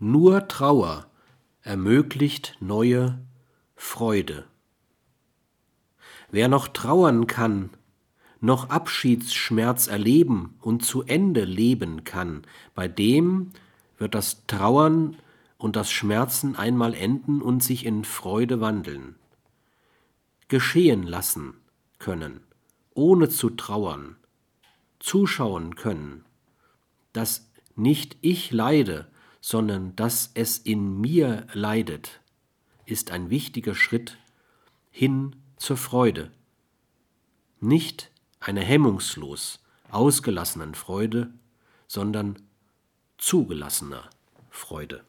Nur Trauer ermöglicht neue Freude. Wer noch trauern kann, noch Abschiedsschmerz erleben und zu Ende leben kann, bei dem wird das Trauern und das Schmerzen einmal enden und sich in Freude wandeln. Geschehen lassen können, ohne zu trauern, zuschauen können, dass nicht ich leide, sondern dass es in mir leidet, ist ein wichtiger Schritt hin zur Freude. Nicht eine hemmungslos ausgelassenen Freude, sondern zugelassener Freude.